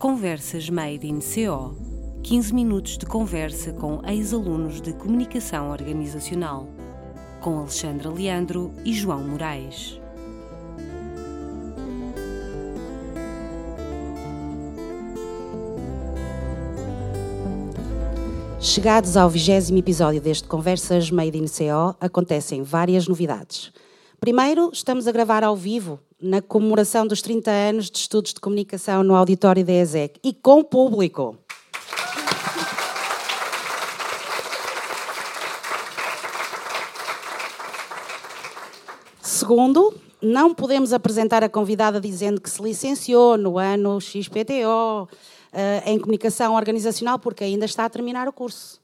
Conversas Made in CO 15 minutos de conversa com ex-alunos de Comunicação Organizacional, com Alexandra Leandro e João Moraes. Chegados ao vigésimo episódio deste Conversas Made in CO, acontecem várias novidades. Primeiro, estamos a gravar ao vivo, na comemoração dos 30 anos de estudos de comunicação no auditório da ESEC e com público. Segundo, não podemos apresentar a convidada dizendo que se licenciou no ano XPTO eh, em comunicação organizacional, porque ainda está a terminar o curso.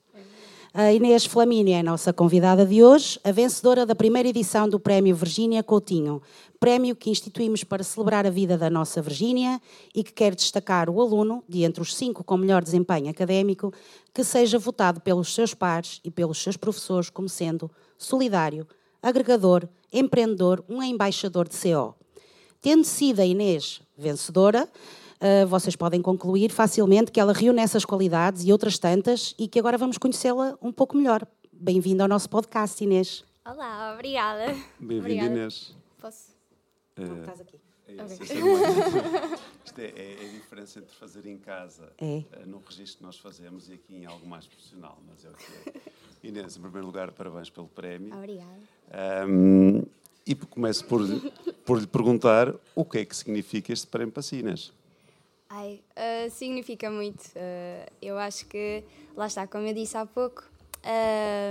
A Inês Flamini é a nossa convidada de hoje, a vencedora da primeira edição do Prémio Virgínia Coutinho, prémio que instituímos para celebrar a vida da nossa Virgínia e que quer destacar o aluno, de entre os cinco com melhor desempenho académico, que seja votado pelos seus pares e pelos seus professores como sendo solidário, agregador, empreendedor, um embaixador de CO. Tendo sido a Inês vencedora, uh, vocês podem concluir facilmente que ela reúne essas qualidades e outras tantas e que agora vamos conhecê-la um pouco melhor. Bem-vinda ao nosso podcast, Inês. Olá, obrigada. Bem-vinda, Inês. Posso? Não, estás aqui. É, é Isto é, é- é a diferença entre fazer em casa, É. eh, no registro que nós fazemos, e aqui em algo mais profissional, mas é o que é. Inês, em primeiro lugar, parabéns pelo prémio. Obrigada. Ahm, e começo por, por lhe perguntar o que é que significa este prémio para si, Inês. Ai, ah, significa muito. Ah, eu acho que, lá está, como eu disse há pouco, ah,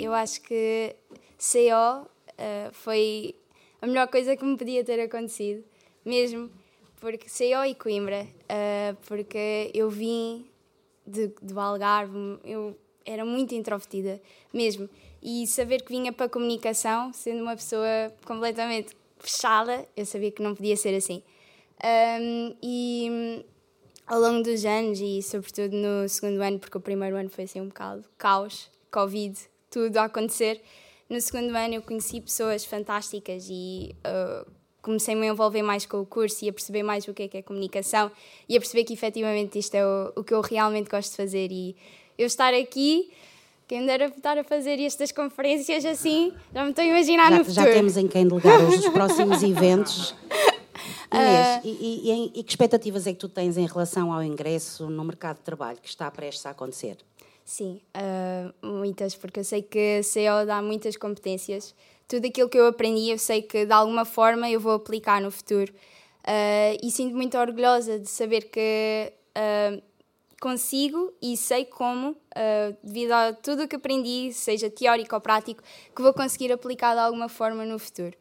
eu acho que CO foi a melhor coisa que me podia ter acontecido, mesmo, porque CO e Coimbra, porque eu vim de, do Algarve, eu era muito introvertida, mesmo. E saber que vinha para a comunicação, sendo uma pessoa completamente fechada, eu sabia que não podia ser assim. Um, e ao longo dos anos, e sobretudo no segundo ano, porque o primeiro ano foi assim um bocado caos, Covid, tudo a acontecer. No segundo ano eu conheci pessoas fantásticas e uh, comecei-me a envolver mais com o curso e a perceber mais o que é que é comunicação e a perceber que efetivamente isto é o, o que eu realmente gosto de fazer. E eu estar aqui, quem me dera estar a fazer estas conferências assim, já me estou a imaginar Já, no já futuro. temos em quem delegar os próximos eventos. Inês, e, e- e e que expectativas é que tu tens em relação ao ingresso no mercado de trabalho que está prestes a acontecer? Sim, ah, muitas, porque eu sei que CO dá muitas competências. Tudo aquilo que eu aprendi, eu sei que de alguma forma eu vou aplicar no futuro. Ah, e sinto muito orgulhosa de saber que ah, consigo e sei como, ah, devido a tudo o que aprendi, seja teórico ou prático, que vou conseguir aplicar de alguma forma no futuro.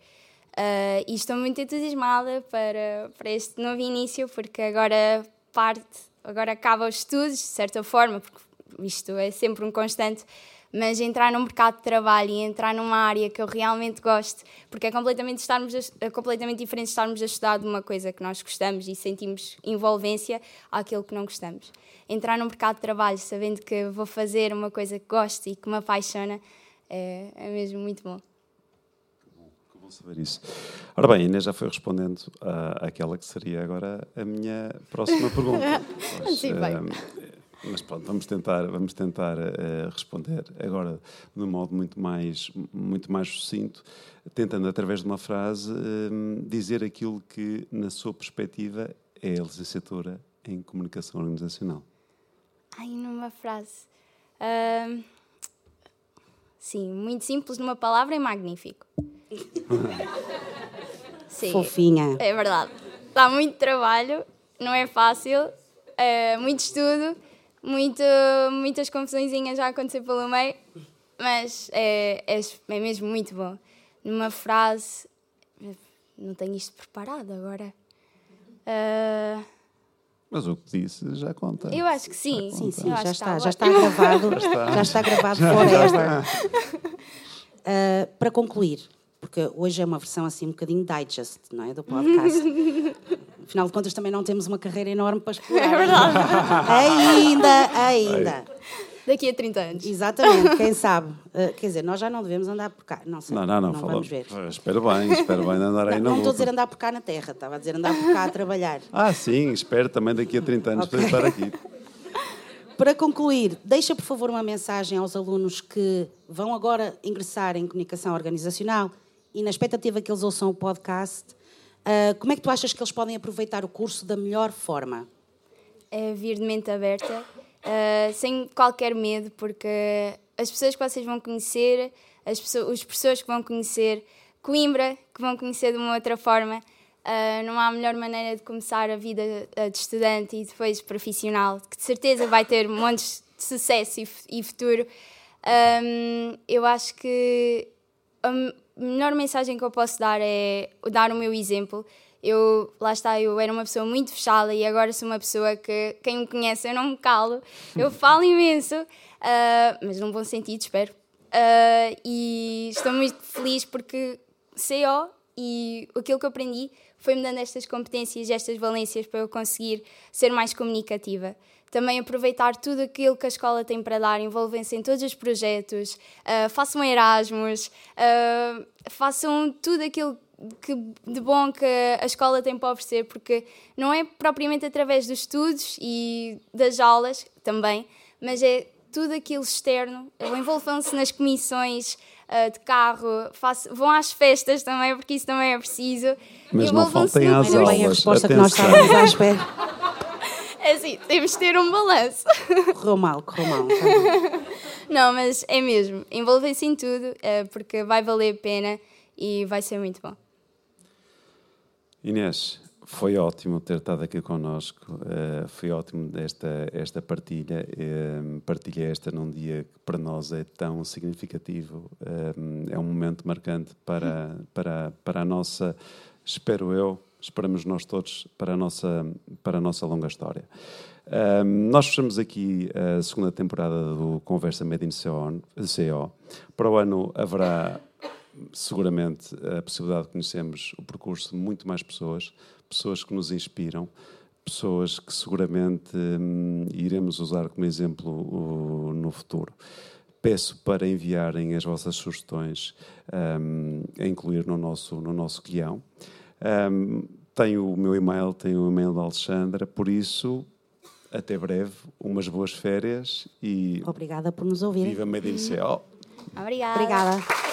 Ah, e estou muito entusiasmada para, para este novo início, porque agora parte, agora acaba os estudos, de certa forma, porque isto é sempre um constante, mas entrar no mercado de trabalho e entrar numa área que eu realmente gosto, porque é completamente, estarmos a, é completamente diferente estarmos a estudar de uma coisa que nós gostamos e sentimos envolvência àquilo que não gostamos. Entrar no mercado de trabalho sabendo que vou fazer uma coisa que gosto e que me apaixona é, é mesmo muito bom. Bom saber isso. Ora bem, a Inês já foi respondendo à, àquela que seria agora a minha próxima pergunta. Pois, Sim, bem. ehm, mas pronto, vamos tentar, vamos tentar eh, responder agora de um modo muito mais, muito mais sucinto, tentando através de uma frase ehm, dizer aquilo que, na sua perspectiva, é a licenciatura em comunicação organizacional. Ai, numa frase. Ahm, sim, muito simples numa palavra é magnífico. sim, Fofinha. é verdade. Dá muito trabalho, não é fácil, é muito estudo, muito, muitas confusõezinhas já a acontecer pelo meio, mas é, é, é mesmo muito bom. Numa frase, não tenho isto preparado agora. Ah, Mas o que disse já conta. eu acho que sim. Sim, sim, eu acho já está, já está gravado, já está gravado forever. Uh, para concluir, porque hoje é uma versão assim um bocadinho digest, não é, do podcast. Afinal de contas também não temos uma carreira enorme para explorar. É verdade. Ainda, ainda. Daqui a 30 anos. Exatamente, quem sabe. Uh, quer dizer, nós já não devemos andar por cá. Não sei. Não, não, não. não vamos ver. Espero bem, espero bem andar aí Não, na não estou a dizer andar por cá na terra, estava a dizer andar por cá a trabalhar. Ah, sim, espero também daqui a 30 anos Ok. para estar aqui. Para concluir, deixa por favor uma mensagem aos alunos que vão agora ingressar em comunicação organizacional e na expectativa que eles ouçam o podcast, ah, como é que tu achas que eles podem aproveitar o curso da melhor forma? é vir de mente aberta, eh, sem qualquer medo, porque as pessoas que vocês vão conhecer, as pessoas, os professores que vão conhecer, Coimbra, que vão conhecer de uma outra forma, eh, não há melhor maneira de começar a vida eh, de estudante e depois profissional, que de certeza vai ter montes de sucesso e, e futuro. Ahm, eu acho que a melhor mensagem que eu posso dar é dar o meu exemplo. Eu, lá está, eu era uma pessoa muito fechada e agora sou uma pessoa que, quem me conhece, eu não me calo. Eu falo imenso, ah, mas num bom sentido, espero. Ah, e estou muito feliz porque CO e aquilo que eu aprendi foi-me dando estas competências, estas valências para eu conseguir ser mais comunicativa. Também aproveitar tudo aquilo que a escola tem para dar, envolvem-se em todos os projetos, ah, façam Erasmus, ah, façam tudo aquilo que, de bom que a escola tem para oferecer, porque não é propriamente através dos estudos e das aulas também, mas é tudo aquilo externo. Envolvam-se nas comissões ah, de carro, façam- vão às festas também, porque isso também é preciso. Mas não Envolvam-se faltem às curso. bem a aulas, resposta que nós atenção. estávamos à espera. É assim, temos de ter um balanço. Correu mal, correu mal. Tá. Não, mas é mesmo. Envolvem-se em tudo, eh, porque vai valer a pena e vai ser muito bom. Inês, foi ótimo ter estado aqui connosco. eh, foi ótimo esta, esta partilha. eh, partilha esta num dia que para nós é tão significativo. eh, é um momento marcante para, para, para a nossa, espero eu, esperamos nós todos, para a nossa, para a nossa longa história. Nós fechamos aqui a segunda temporada do Conversa Made in. CO. Para o ano haverá seguramente a possibilidade de conhecermos o percurso de muito mais pessoas, pessoas que nos inspiram, pessoas que seguramente hum, iremos usar como exemplo o- no futuro. Peço para enviarem as vossas sugestões hum, a incluir no nosso, no nosso guião. Hum, tenho o meu e-mail, tenho o e-mail da Alexandra, por isso, até breve, umas boas férias e Obrigada por nos ouvir. viva Made in. Obrigada. Obrigada.